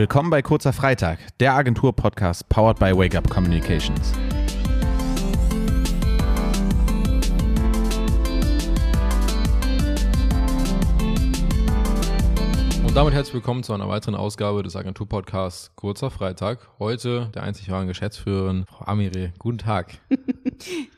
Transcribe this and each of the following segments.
Willkommen bei Kurzer Freitag, der Agentur-Podcast powered by Wake Up Communications. Und damit herzlich willkommen zu einer weiteren Ausgabe des Agentur-Podcasts Kurzer Freitag. Heute der einzig wahren Geschäftsführerin, Frau Amire. Guten Tag.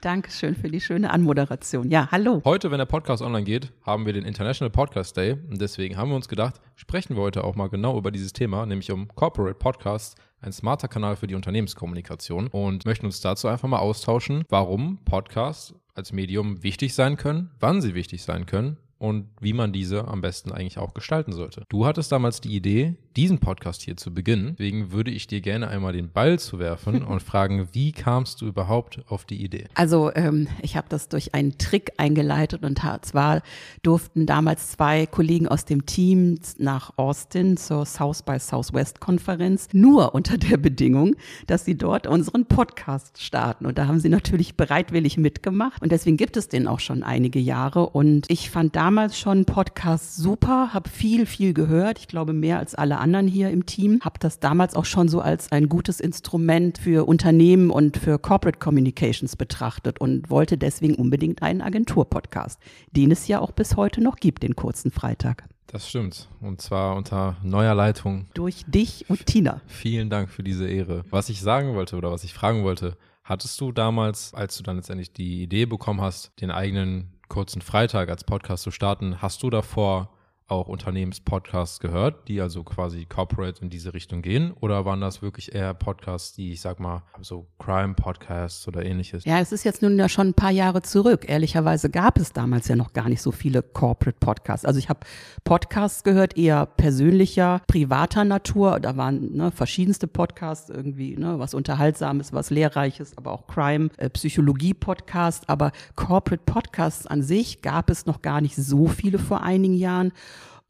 Dankeschön für die schöne Anmoderation. Ja, hallo. Heute, wenn der Podcast online geht, haben wir den International Podcast Day. Und deswegen haben wir uns gedacht, sprechen wir heute auch mal genau über dieses Thema, nämlich um Corporate Podcasts ein smarter Kanal für die Unternehmenskommunikation und möchten uns dazu einfach mal austauschen, warum Podcasts als Medium wichtig sein können, wann sie wichtig sein können und wie man diese am besten eigentlich auch gestalten sollte. Du hattest damals die Idee, diesen Podcast hier zu beginnen. Deswegen würde ich dir gerne einmal den Ball zu werfen und fragen, wie kamst du überhaupt auf die Idee? Also ähm, ich habe das durch einen Trick eingeleitet und zwar durften damals zwei Kollegen aus dem Team nach Austin zur South by Southwest Konferenz nur unter der Bedingung, dass sie dort unseren Podcast starten. Und da haben sie natürlich bereitwillig mitgemacht und deswegen gibt es den auch schon einige Jahre. Und ich fand damals damals schon Podcast super, habe viel, viel gehört. Ich glaube mehr als alle anderen hier im Team. Habe das damals auch schon so als ein gutes Instrument für Unternehmen und für Corporate Communications betrachtet und wollte deswegen unbedingt einen Agentur-Podcast, den es ja auch bis heute noch gibt, den kurzen Freitag. Das stimmt. Und zwar unter neuer Leitung. Durch dich und Tina. Vielen Dank für diese Ehre. Was ich sagen wollte oder was ich fragen wollte, hattest du damals, als du dann letztendlich die Idee bekommen hast, den eigenen kurzen Freitag als Podcast zu starten. Hast du davor auch Unternehmenspodcasts gehört, die also quasi corporate in diese Richtung gehen? Oder waren das wirklich eher Podcasts, die ich sag mal, so Crime-Podcasts oder ähnliches? Ja, es ist jetzt nun ja schon ein paar Jahre zurück. Ehrlicherweise gab es damals ja noch gar nicht so viele Corporate-Podcasts. Also ich habe Podcasts gehört, eher persönlicher, privater Natur. Da waren ne, verschiedenste Podcasts, irgendwie, ne, was Unterhaltsames, was Lehrreiches, aber auch Crime, äh, Psychologie-Podcasts. Aber Corporate-Podcasts an sich gab es noch gar nicht so viele vor einigen Jahren.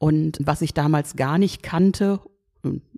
Und was ich damals gar nicht kannte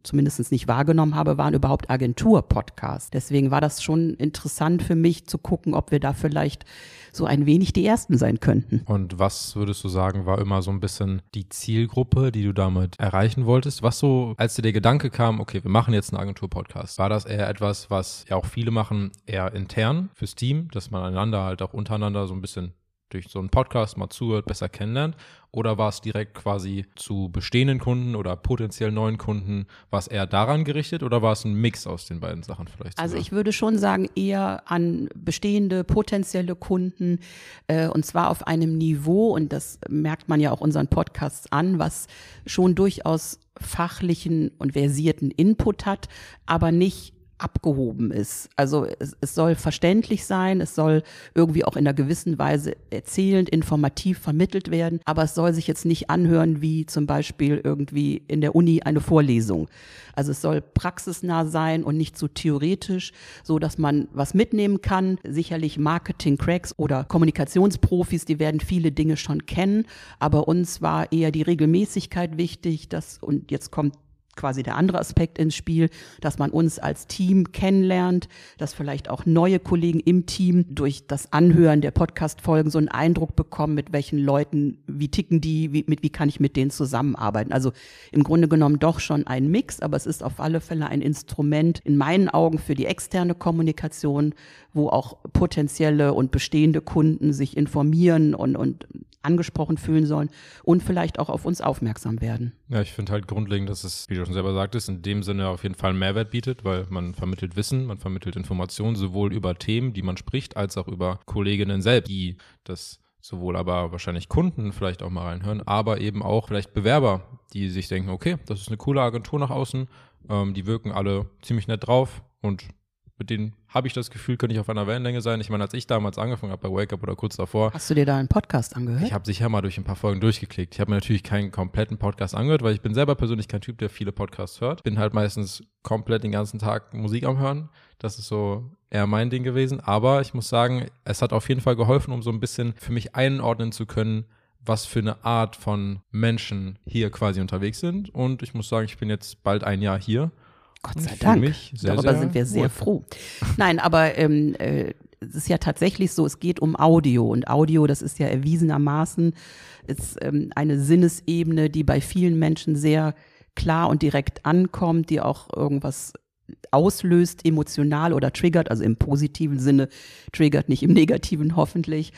zumindest nicht wahrgenommen habe, waren überhaupt Agentur-Podcasts. Deswegen war das schon interessant für mich zu gucken, ob wir da vielleicht so ein wenig die Ersten sein könnten. Und was würdest du sagen, war immer so ein bisschen die Zielgruppe, die du damit erreichen wolltest? Was so, als dir der Gedanke kam, okay, wir machen jetzt einen Agentur-Podcast, war das eher etwas, was ja auch viele machen, eher intern fürs Team, dass man einander halt auch untereinander so ein bisschen durch so einen Podcast mal zuhört, besser kennenlernt? Oder war es direkt quasi zu bestehenden Kunden oder potenziell neuen Kunden? War es eher daran gerichtet oder war es ein Mix aus den beiden Sachen vielleicht? Also ich würde schon sagen, eher an bestehende potenzielle Kunden äh, und zwar auf einem Niveau, und das merkt man ja auch unseren Podcasts an, was schon durchaus fachlichen und versierten Input hat, aber nicht abgehoben ist. Also es, es, soll verständlich sein, es soll irgendwie auch in einer gewissen Weise erzählend, informativ vermittelt werden, aber es soll sich jetzt nicht anhören wie zum Beispiel irgendwie in der Uni eine Vorlesung. Also es soll praxisnah sein und nicht zu so theoretisch, so dass man was mitnehmen kann. Sicherlich Marketing-Cracks oder Kommunikationsprofis, die werden viele Dinge schon kennen, aber uns war eher die Regelmäßigkeit wichtig, dass, und jetzt kommt quasi der andere Aspekt ins Spiel, dass man uns als Team kennenlernt, dass vielleicht auch neue Kollegen im Team durch das Anhören der Podcast-Folgen so einen Eindruck bekommen, mit welchen Leuten, wie ticken die, wie, mit, wie kann ich mit denen zusammenarbeiten. Also im Grunde genommen doch schon ein Mix, aber es ist auf alle Fälle ein Instrument in meinen Augen für die externe Kommunikation, wo auch potenzielle und bestehende Kunden sich informieren und, und angesprochen fühlen sollen und vielleicht auch auf uns aufmerksam werden. Ja, ich finde halt grundlegend, dass es, wie du schon selber sagtest, in dem Sinne auf jeden Fall einen Mehrwert bietet, weil man vermittelt Wissen, man vermittelt Informationen sowohl über Themen, die man spricht, als auch über Kolleginnen selbst, die das sowohl aber wahrscheinlich Kunden vielleicht auch mal reinhören, aber eben auch vielleicht Bewerber, die sich denken, okay, das ist eine coole Agentur nach außen, ähm, die wirken alle ziemlich nett drauf und mit denen habe ich das Gefühl, könnte ich auf einer Wellenlänge sein. Ich meine, als ich damals angefangen habe bei Wake Up oder kurz davor. Hast du dir da einen Podcast angehört? Ich habe sicher mal durch ein paar Folgen durchgeklickt. Ich habe mir natürlich keinen kompletten Podcast angehört, weil ich bin selber persönlich kein Typ, der viele Podcasts hört. Bin halt meistens komplett den ganzen Tag Musik am Hören. Das ist so eher mein Ding gewesen. Aber ich muss sagen, es hat auf jeden Fall geholfen, um so ein bisschen für mich einordnen zu können, was für eine Art von Menschen hier quasi unterwegs sind. Und ich muss sagen, ich bin jetzt bald ein Jahr hier Gott sei Dank. Sehr, Darüber sehr sind wir sehr froh. Nein, aber ähm, äh, es ist ja tatsächlich so, es geht um Audio und Audio, das ist ja erwiesenermaßen ist, ähm, eine Sinnesebene, die bei vielen Menschen sehr klar und direkt ankommt, die auch irgendwas auslöst, emotional oder triggert, also im positiven Sinne, triggert nicht im negativen hoffentlich.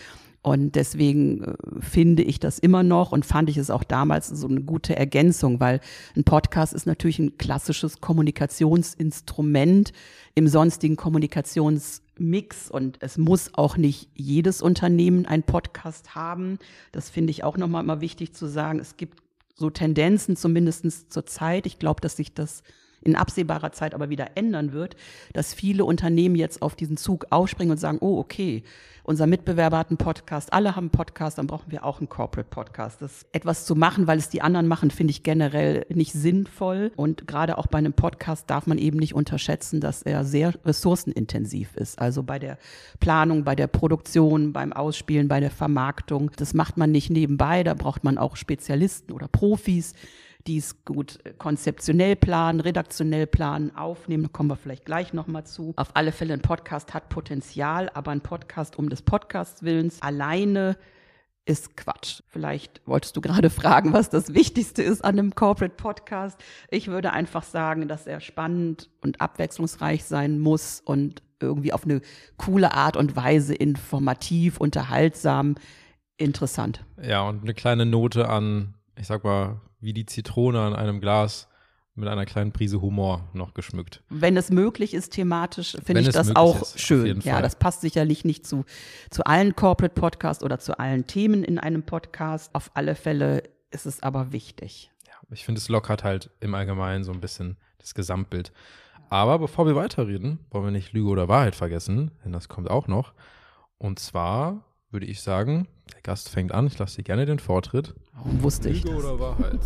Und deswegen äh, finde ich das immer noch und fand ich es auch damals so eine gute Ergänzung, weil ein Podcast ist natürlich ein klassisches Kommunikationsinstrument im sonstigen Kommunikationsmix und es muss auch nicht jedes Unternehmen einen Podcast haben. Das finde ich auch nochmal immer wichtig zu sagen. Es gibt so Tendenzen, zumindest zur Zeit. Ich glaube, dass sich das in absehbarer Zeit aber wieder ändern wird, dass viele Unternehmen jetzt auf diesen Zug aufspringen und sagen, oh, okay, unser Mitbewerber hat einen Podcast, alle haben einen Podcast, dann brauchen wir auch einen Corporate Podcast. Das etwas zu machen, weil es die anderen machen, finde ich generell nicht sinnvoll. Und gerade auch bei einem Podcast darf man eben nicht unterschätzen, dass er sehr ressourcenintensiv ist. Also bei der Planung, bei der Produktion, beim Ausspielen, bei der Vermarktung. Das macht man nicht nebenbei, da braucht man auch Spezialisten oder Profis die es gut konzeptionell planen, redaktionell planen, aufnehmen. Da kommen wir vielleicht gleich nochmal zu. Auf alle Fälle ein Podcast hat Potenzial, aber ein Podcast um des Podcasts Willens alleine ist Quatsch. Vielleicht wolltest du gerade fragen, was das Wichtigste ist an einem Corporate Podcast. Ich würde einfach sagen, dass er spannend und abwechslungsreich sein muss und irgendwie auf eine coole Art und Weise informativ, unterhaltsam, interessant. Ja, und eine kleine Note an, ich sag mal, wie die Zitrone an einem Glas mit einer kleinen Prise Humor noch geschmückt. Wenn es möglich ist, thematisch, finde ich das auch ist, schön. Ja, das passt sicherlich nicht zu, zu allen Corporate Podcasts oder zu allen Themen in einem Podcast. Auf alle Fälle ist es aber wichtig. Ja, ich finde, es lockert halt im Allgemeinen so ein bisschen das Gesamtbild. Aber bevor wir weiterreden, wollen wir nicht Lüge oder Wahrheit vergessen, denn das kommt auch noch. Und zwar würde ich sagen, der Gast fängt an. Ich lasse dir gerne den Vortritt. Warum wusste ich Lüge das? oder Wahrheit?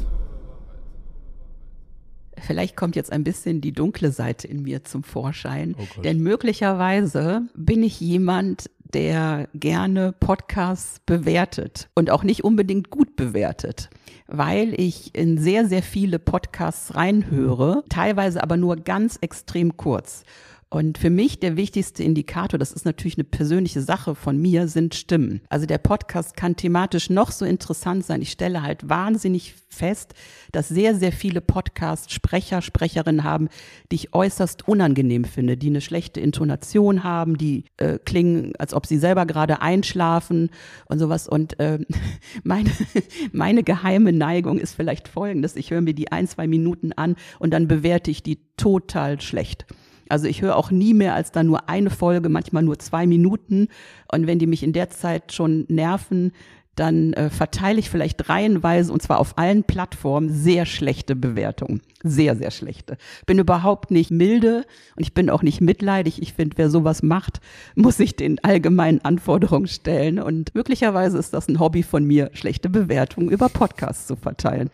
Vielleicht kommt jetzt ein bisschen die dunkle Seite in mir zum Vorschein. Oh denn möglicherweise bin ich jemand, der gerne Podcasts bewertet und auch nicht unbedingt gut bewertet, weil ich in sehr, sehr viele Podcasts reinhöre, teilweise aber nur ganz extrem kurz. Und für mich der wichtigste Indikator, das ist natürlich eine persönliche Sache von mir, sind Stimmen. Also der Podcast kann thematisch noch so interessant sein. Ich stelle halt wahnsinnig fest, dass sehr, sehr viele Podcast-Sprecher, Sprecherinnen haben, die ich äußerst unangenehm finde, die eine schlechte Intonation haben, die äh, klingen, als ob sie selber gerade einschlafen und sowas. Und äh, meine, meine geheime Neigung ist vielleicht folgendes. Ich höre mir die ein, zwei Minuten an und dann bewerte ich die total schlecht. Also ich höre auch nie mehr als dann nur eine Folge, manchmal nur zwei Minuten. Und wenn die mich in der Zeit schon nerven, dann äh, verteile ich vielleicht reihenweise und zwar auf allen Plattformen sehr schlechte Bewertungen. Sehr, sehr schlechte. Bin überhaupt nicht milde und ich bin auch nicht mitleidig. Ich finde, wer sowas macht, muss sich den allgemeinen Anforderungen stellen. Und möglicherweise ist das ein Hobby von mir, schlechte Bewertungen über Podcasts zu verteilen.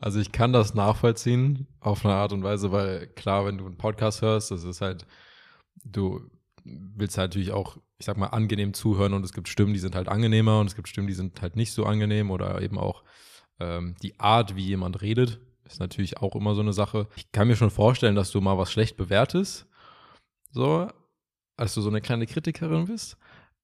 Also ich kann das nachvollziehen auf eine Art und Weise, weil klar, wenn du einen Podcast hörst, das ist halt, du willst halt natürlich auch, ich sag mal, angenehm zuhören und es gibt Stimmen, die sind halt angenehmer und es gibt Stimmen, die sind halt nicht so angenehm oder eben auch ähm, die Art, wie jemand redet, ist natürlich auch immer so eine Sache. Ich kann mir schon vorstellen, dass du mal was schlecht bewertest, so, als du so eine kleine Kritikerin bist.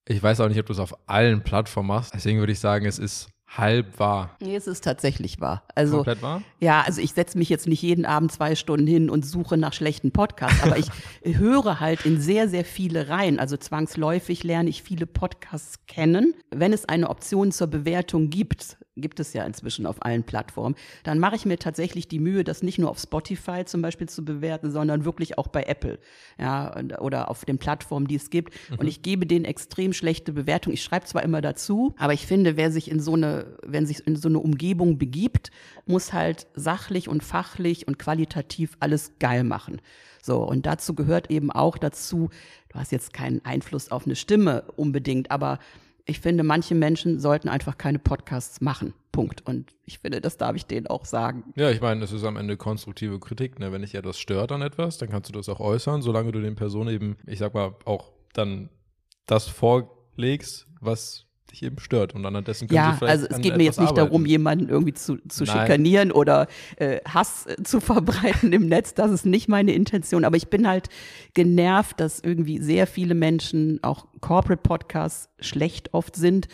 Ich weiß auch nicht, ob du es auf allen Plattformen machst. Deswegen würde ich sagen, es ist halb wahr. Nee, es ist tatsächlich wahr. Also, Komplett wahr? Ja, also ich setze mich jetzt nicht jeden Abend zwei Stunden hin und suche nach schlechten Podcasts, aber ich höre halt in sehr, sehr viele rein. Also zwangsläufig lerne ich viele Podcasts kennen. Wenn es eine Option zur Bewertung gibt, gibt es ja inzwischen auf allen Plattformen, dann mache ich mir tatsächlich die Mühe, das nicht nur auf Spotify zum Beispiel zu bewerten, sondern wirklich auch bei Apple, ja, oder auf den Plattformen, die es gibt. Mhm. Und ich gebe denen extrem schlechte Bewertungen. Ich schreibe zwar immer dazu, aber ich finde, wer sich in so eine, wenn sich in so eine Umgebung begibt, muss halt sachlich und fachlich und qualitativ alles geil machen. So, und dazu gehört eben auch dazu, du hast jetzt keinen Einfluss auf eine Stimme unbedingt, aber ich finde, manche Menschen sollten einfach keine Podcasts machen. Punkt. Und ich finde, das darf ich denen auch sagen. Ja, ich meine, es ist am Ende konstruktive Kritik. Ne? Wenn dich etwas stört an etwas, dann kannst du das auch äußern, solange du den Personen eben, ich sag mal, auch dann das vorlegst, was dich eben stört. Und dessen können ja, sie vielleicht also es geht mir jetzt nicht arbeiten. darum, jemanden irgendwie zu, zu schikanieren oder äh, Hass äh, zu verbreiten im Netz. Das ist nicht meine Intention. Aber ich bin halt genervt, dass irgendwie sehr viele Menschen, auch Corporate Podcasts, schlecht oft sind.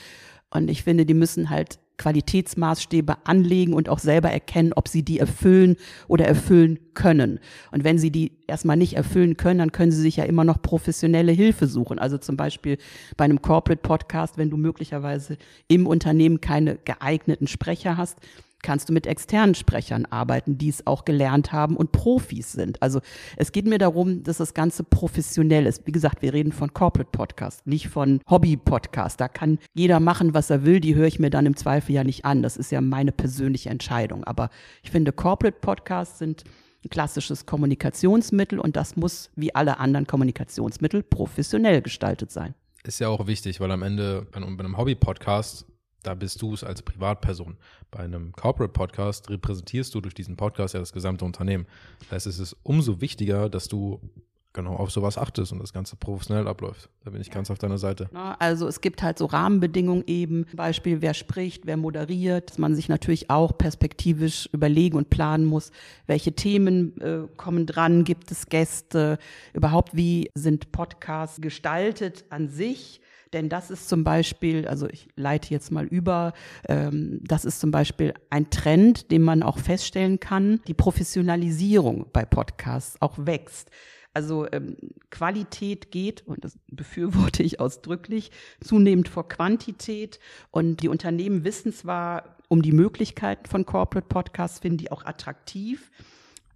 Und ich finde, die müssen halt Qualitätsmaßstäbe anlegen und auch selber erkennen, ob sie die erfüllen oder erfüllen können. Und wenn sie die erstmal nicht erfüllen können, dann können sie sich ja immer noch professionelle Hilfe suchen. Also zum Beispiel bei einem Corporate Podcast, wenn du möglicherweise im Unternehmen keine geeigneten Sprecher hast, kannst du mit externen Sprechern arbeiten, die es auch gelernt haben und Profis sind. Also es geht mir darum, dass das Ganze professionell ist. Wie gesagt, wir reden von Corporate Podcast, nicht von Hobby Podcast. Da kann jeder machen, was er will. Die höre ich mir dann im Zweifel ja nicht an. Das ist ja meine persönliche Entscheidung. Aber ich finde, Corporate Podcasts sind ein klassisches Kommunikationsmittel und das muss wie alle anderen Kommunikationsmittel professionell gestaltet sein. Ist ja auch wichtig, weil am Ende bei einem Hobby-Podcast da bist du es als Privatperson. Bei einem Corporate Podcast repräsentierst du durch diesen Podcast ja das gesamte Unternehmen. Das heißt, es ist umso wichtiger, dass du genau auf sowas achtest und das Ganze professionell abläuft. Da bin ich ganz auf deiner Seite. Also es gibt halt so Rahmenbedingungen eben, Beispiel, wer spricht, wer moderiert, dass man sich natürlich auch perspektivisch überlegen und planen muss, welche Themen äh, kommen dran, gibt es Gäste, überhaupt wie sind Podcasts gestaltet an sich denn das ist zum Beispiel, also ich leite jetzt mal über, ähm, das ist zum Beispiel ein Trend, den man auch feststellen kann. Die Professionalisierung bei Podcasts auch wächst. Also ähm, Qualität geht, und das befürworte ich ausdrücklich, zunehmend vor Quantität. Und die Unternehmen wissen zwar um die Möglichkeiten von Corporate Podcasts, finden die auch attraktiv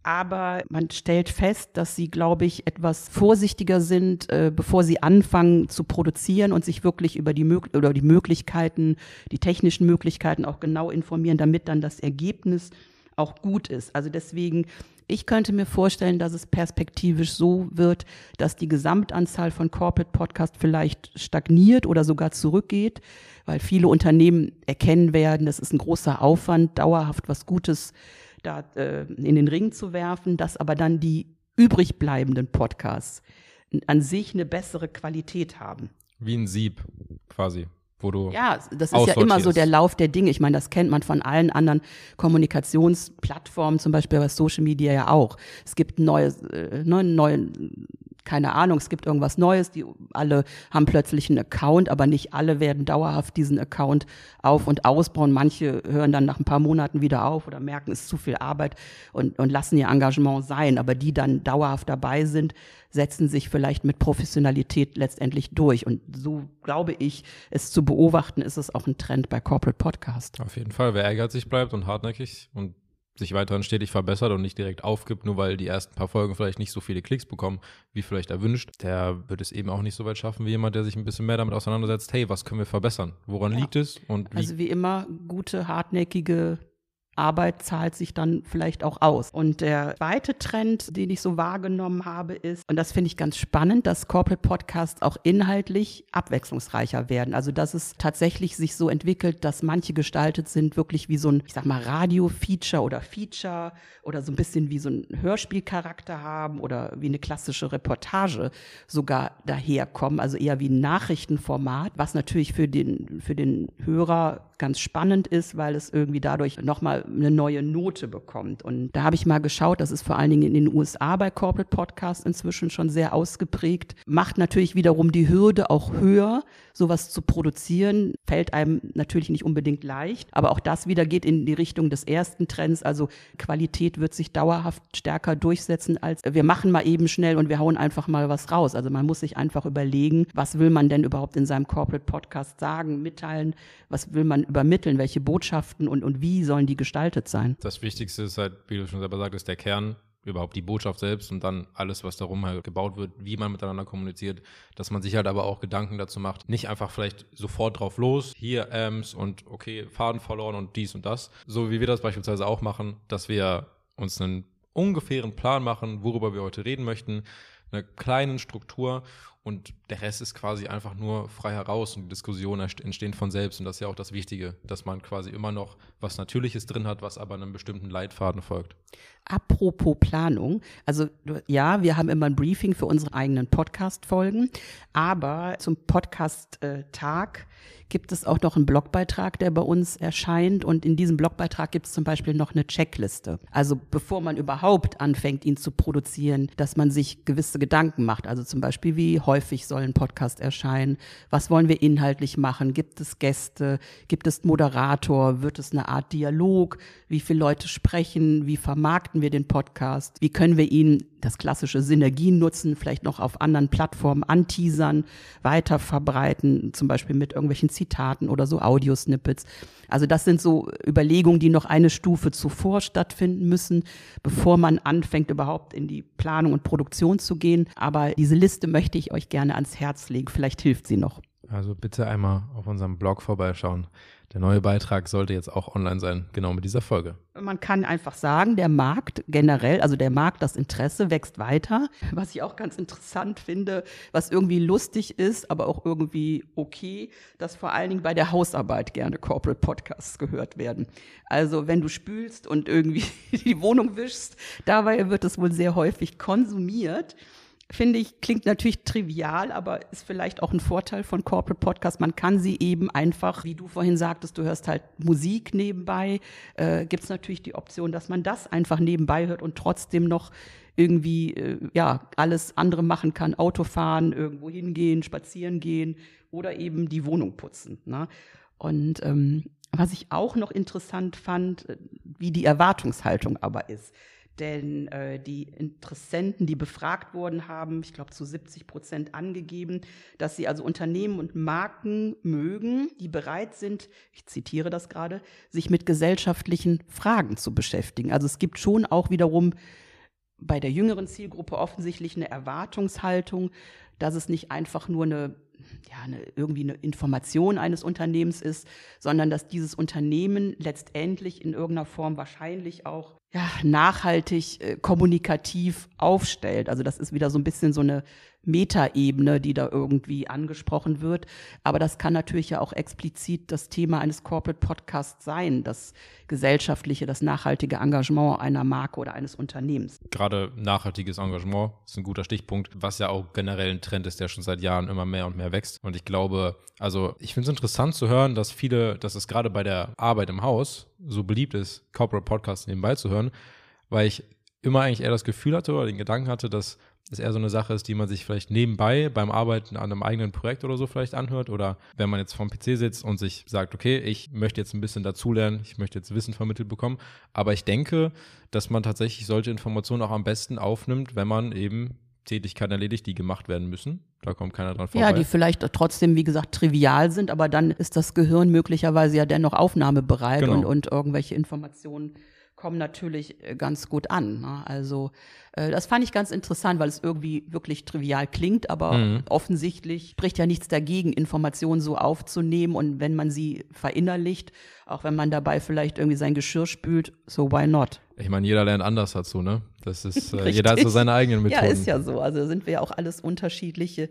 aber man stellt fest, dass sie, glaube ich, etwas vorsichtiger sind, äh, bevor sie anfangen zu produzieren und sich wirklich über die, oder die Möglichkeiten, die technischen Möglichkeiten auch genau informieren, damit dann das Ergebnis auch gut ist. Also deswegen, ich könnte mir vorstellen, dass es perspektivisch so wird, dass die Gesamtanzahl von Corporate Podcasts vielleicht stagniert oder sogar zurückgeht, weil viele Unternehmen erkennen werden, das ist ein großer Aufwand, dauerhaft was Gutes da äh, in den Ring zu werfen, dass aber dann die übrig bleibenden Podcasts an sich eine bessere Qualität haben. Wie ein Sieb quasi. Wo du ja, das ist ja immer so der Lauf der Dinge. Ich meine, das kennt man von allen anderen Kommunikationsplattformen, zum Beispiel bei Social Media ja auch. Es gibt neue, äh, neue keine Ahnung, es gibt irgendwas Neues, die alle haben plötzlich einen Account, aber nicht alle werden dauerhaft diesen Account auf- und ausbauen. Manche hören dann nach ein paar Monaten wieder auf oder merken, es ist zu viel Arbeit und, und lassen ihr Engagement sein. Aber die dann dauerhaft dabei sind, setzen sich vielleicht mit Professionalität letztendlich durch. Und so glaube ich, es zu beobachten, ist es auch ein Trend bei Corporate Podcast. Auf jeden Fall, wer ehrgeizig bleibt und hartnäckig und sich weiterhin stetig verbessert und nicht direkt aufgibt, nur weil die ersten paar Folgen vielleicht nicht so viele Klicks bekommen, wie vielleicht erwünscht, der wird es eben auch nicht so weit schaffen wie jemand, der sich ein bisschen mehr damit auseinandersetzt, hey, was können wir verbessern? Woran ja. liegt es? Und wie? Also wie immer, gute, hartnäckige Arbeit zahlt sich dann vielleicht auch aus. Und der zweite Trend, den ich so wahrgenommen habe, ist, und das finde ich ganz spannend, dass Corporate Podcasts auch inhaltlich abwechslungsreicher werden. Also, dass es tatsächlich sich so entwickelt, dass manche gestaltet sind, wirklich wie so ein, ich sag mal, Radio-Feature oder Feature oder so ein bisschen wie so ein Hörspielcharakter haben oder wie eine klassische Reportage sogar daherkommen. Also eher wie ein Nachrichtenformat, was natürlich für den, für den Hörer ganz spannend ist, weil es irgendwie dadurch nochmal eine neue Note bekommt. Und da habe ich mal geschaut, das ist vor allen Dingen in den USA bei Corporate Podcasts inzwischen schon sehr ausgeprägt. Macht natürlich wiederum die Hürde auch höher, sowas zu produzieren. Fällt einem natürlich nicht unbedingt leicht. Aber auch das wieder geht in die Richtung des ersten Trends. Also Qualität wird sich dauerhaft stärker durchsetzen als wir machen mal eben schnell und wir hauen einfach mal was raus. Also man muss sich einfach überlegen, was will man denn überhaupt in seinem Corporate Podcast sagen, mitteilen, was will man übermitteln, welche Botschaften und, und wie sollen die gestaltet sein. Das Wichtigste ist halt, wie du schon selber sagtest, der Kern, überhaupt die Botschaft selbst und dann alles, was darum halt gebaut wird, wie man miteinander kommuniziert, dass man sich halt aber auch Gedanken dazu macht, nicht einfach vielleicht sofort drauf los, hier Amps und okay, Faden verloren und dies und das, so wie wir das beispielsweise auch machen, dass wir uns einen ungefähren Plan machen, worüber wir heute reden möchten, eine kleine Struktur und der Rest ist quasi einfach nur frei heraus und die Diskussionen entstehen von selbst. Und das ist ja auch das Wichtige, dass man quasi immer noch was Natürliches drin hat, was aber einem bestimmten Leitfaden folgt. Apropos Planung, also ja, wir haben immer ein Briefing für unsere eigenen Podcast-Folgen, aber zum Podcast-Tag gibt es auch noch einen Blogbeitrag, der bei uns erscheint. Und in diesem Blogbeitrag gibt es zum Beispiel noch eine Checkliste. Also bevor man überhaupt anfängt, ihn zu produzieren, dass man sich gewisse Gedanken macht. Also zum Beispiel wie häufig soll ein Podcast erscheinen? Was wollen wir inhaltlich machen? Gibt es Gäste? Gibt es Moderator? Wird es eine Art Dialog? Wie viele Leute sprechen? Wie vermarkten wir den Podcast? Wie können wir ihn, das klassische Synergien nutzen, vielleicht noch auf anderen Plattformen anteasern, weiter verbreiten, zum Beispiel mit irgendwelchen Zitaten oder so Audiosnippets? Also das sind so Überlegungen, die noch eine Stufe zuvor stattfinden müssen, bevor man anfängt, überhaupt in die Planung und Produktion zu gehen. Aber diese Liste möchte ich euch gerne ans Herz legen. Vielleicht hilft sie noch. Also bitte einmal auf unserem Blog vorbeischauen. Der neue Beitrag sollte jetzt auch online sein, genau mit dieser Folge. Man kann einfach sagen, der Markt generell, also der Markt, das Interesse wächst weiter. Was ich auch ganz interessant finde, was irgendwie lustig ist, aber auch irgendwie okay, dass vor allen Dingen bei der Hausarbeit gerne Corporate Podcasts gehört werden. Also wenn du spülst und irgendwie die Wohnung wischst, dabei wird es wohl sehr häufig konsumiert finde ich, klingt natürlich trivial, aber ist vielleicht auch ein Vorteil von Corporate Podcasts. Man kann sie eben einfach, wie du vorhin sagtest, du hörst halt Musik nebenbei, äh, gibt es natürlich die Option, dass man das einfach nebenbei hört und trotzdem noch irgendwie äh, ja alles andere machen kann, Autofahren, irgendwo hingehen, spazieren gehen oder eben die Wohnung putzen. Ne? Und ähm, was ich auch noch interessant fand, äh, wie die Erwartungshaltung aber ist. Denn äh, die Interessenten, die befragt wurden, haben, ich glaube, zu 70 Prozent angegeben, dass sie also Unternehmen und Marken mögen, die bereit sind, ich zitiere das gerade, sich mit gesellschaftlichen Fragen zu beschäftigen. Also es gibt schon auch wiederum bei der jüngeren Zielgruppe offensichtlich eine Erwartungshaltung, dass es nicht einfach nur eine ja, eine, irgendwie eine Information eines Unternehmens ist, sondern dass dieses Unternehmen letztendlich in irgendeiner Form wahrscheinlich auch ja, nachhaltig äh, kommunikativ aufstellt. Also das ist wieder so ein bisschen so eine Metaebene, die da irgendwie angesprochen wird. Aber das kann natürlich ja auch explizit das Thema eines Corporate Podcasts sein, das gesellschaftliche, das nachhaltige Engagement einer Marke oder eines Unternehmens. Gerade nachhaltiges Engagement ist ein guter Stichpunkt, was ja auch generell ein Trend ist, der schon seit Jahren immer mehr und mehr wächst. Und ich glaube, also ich finde es interessant zu hören, dass viele, dass es gerade bei der Arbeit im Haus so beliebt ist, Corporate Podcasts nebenbei zu hören, weil ich immer eigentlich eher das Gefühl hatte oder den Gedanken hatte, dass es eher so eine Sache ist, die man sich vielleicht nebenbei beim Arbeiten an einem eigenen Projekt oder so vielleicht anhört oder wenn man jetzt vorm PC sitzt und sich sagt, okay, ich möchte jetzt ein bisschen dazulernen, ich möchte jetzt Wissen vermittelt bekommen, aber ich denke, dass man tatsächlich solche Informationen auch am besten aufnimmt, wenn man eben Tätigkeiten erledigt, die gemacht werden müssen. Da kommt keiner dran vorbei. Ja, die vielleicht trotzdem, wie gesagt, trivial sind, aber dann ist das Gehirn möglicherweise ja dennoch aufnahmebereit genau. und, und irgendwelche Informationen kommen natürlich äh, ganz gut an. Ne? Also äh, das fand ich ganz interessant, weil es irgendwie wirklich trivial klingt, aber mhm. offensichtlich spricht ja nichts dagegen, Informationen so aufzunehmen und wenn man sie verinnerlicht, auch wenn man dabei vielleicht irgendwie sein Geschirr spült, so why not? Ich meine, jeder lernt anders dazu, ne? Das ist, äh, jeder hat so seine eigenen Methoden. Ja, ist ja so. Also sind wir ja auch alles unterschiedliche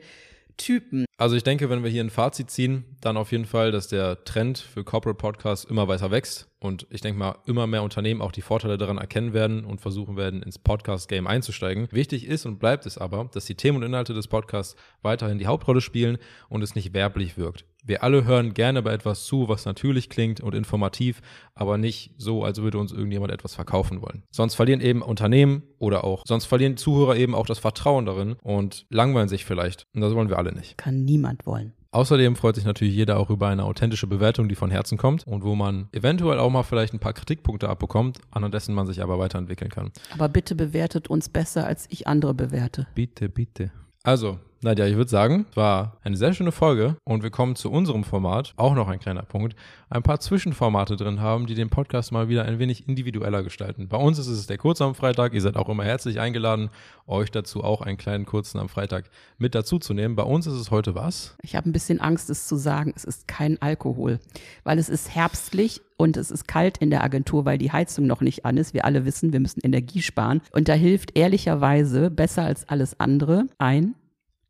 Typen. Also ich denke, wenn wir hier ein Fazit ziehen, dann auf jeden Fall, dass der Trend für Corporate Podcasts immer weiter wächst und ich denke mal, immer mehr Unternehmen auch die Vorteile daran erkennen werden und versuchen werden, ins Podcast-Game einzusteigen. Wichtig ist und bleibt es aber, dass die Themen und Inhalte des Podcasts weiterhin die Hauptrolle spielen und es nicht werblich wirkt. Wir alle hören gerne bei etwas zu, was natürlich klingt und informativ, aber nicht so, als würde uns irgendjemand etwas verkaufen wollen. Sonst verlieren eben Unternehmen oder auch, sonst verlieren Zuhörer eben auch das Vertrauen darin und langweilen sich vielleicht. Und das wollen wir alle nicht. Kann niemand wollen. Außerdem freut sich natürlich jeder auch über eine authentische Bewertung, die von Herzen kommt und wo man eventuell auch mal vielleicht ein paar Kritikpunkte abbekommt, anhand dessen man sich aber weiterentwickeln kann. Aber bitte bewertet uns besser, als ich andere bewerte. Bitte, bitte. Also, Nadja, ich würde sagen, es war eine sehr schöne Folge und wir kommen zu unserem Format. Auch noch ein kleiner Punkt. Ein paar Zwischenformate drin haben, die den Podcast mal wieder ein wenig individueller gestalten. Bei uns ist es der Kurz am Freitag. Ihr seid auch immer herzlich eingeladen, euch dazu auch einen kleinen Kurzen am Freitag mit dazu zu nehmen. Bei uns ist es heute was? Ich habe ein bisschen Angst, es zu sagen. Es ist kein Alkohol, weil es ist herbstlich und es ist kalt in der Agentur, weil die Heizung noch nicht an ist. Wir alle wissen, wir müssen Energie sparen. Und da hilft ehrlicherweise besser als alles andere ein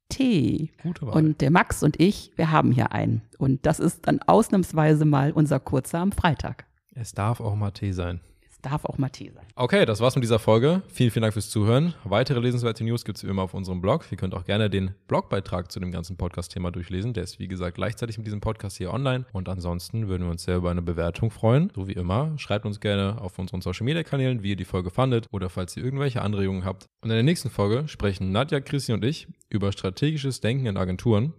Tee. Gute Wahl. Und der Max und ich, wir haben hier einen. Und das ist dann ausnahmsweise mal unser kurzer am Freitag. Es darf auch mal Tee sein darf auch mal Tee sein. Okay, das war's mit dieser Folge. Vielen, vielen Dank fürs Zuhören. Weitere lesenswerte News gibt es wie immer auf unserem Blog. Ihr könnt auch gerne den Blogbeitrag zu dem ganzen Podcast-Thema durchlesen. Der ist, wie gesagt, gleichzeitig mit diesem Podcast hier online. Und ansonsten würden wir uns sehr über eine Bewertung freuen. So wie immer, schreibt uns gerne auf unseren Social-Media-Kanälen, wie ihr die Folge fandet oder falls ihr irgendwelche Anregungen habt. Und in der nächsten Folge sprechen Nadja, Christi und ich über strategisches Denken in Agenturen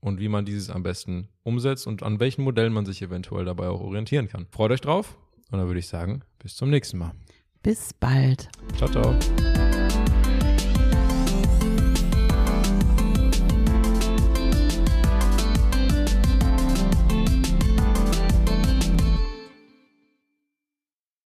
und wie man dieses am besten umsetzt und an welchen Modellen man sich eventuell dabei auch orientieren kann. Freut euch drauf und dann würde ich sagen, bis zum nächsten Mal. Bis bald. Ciao, ciao.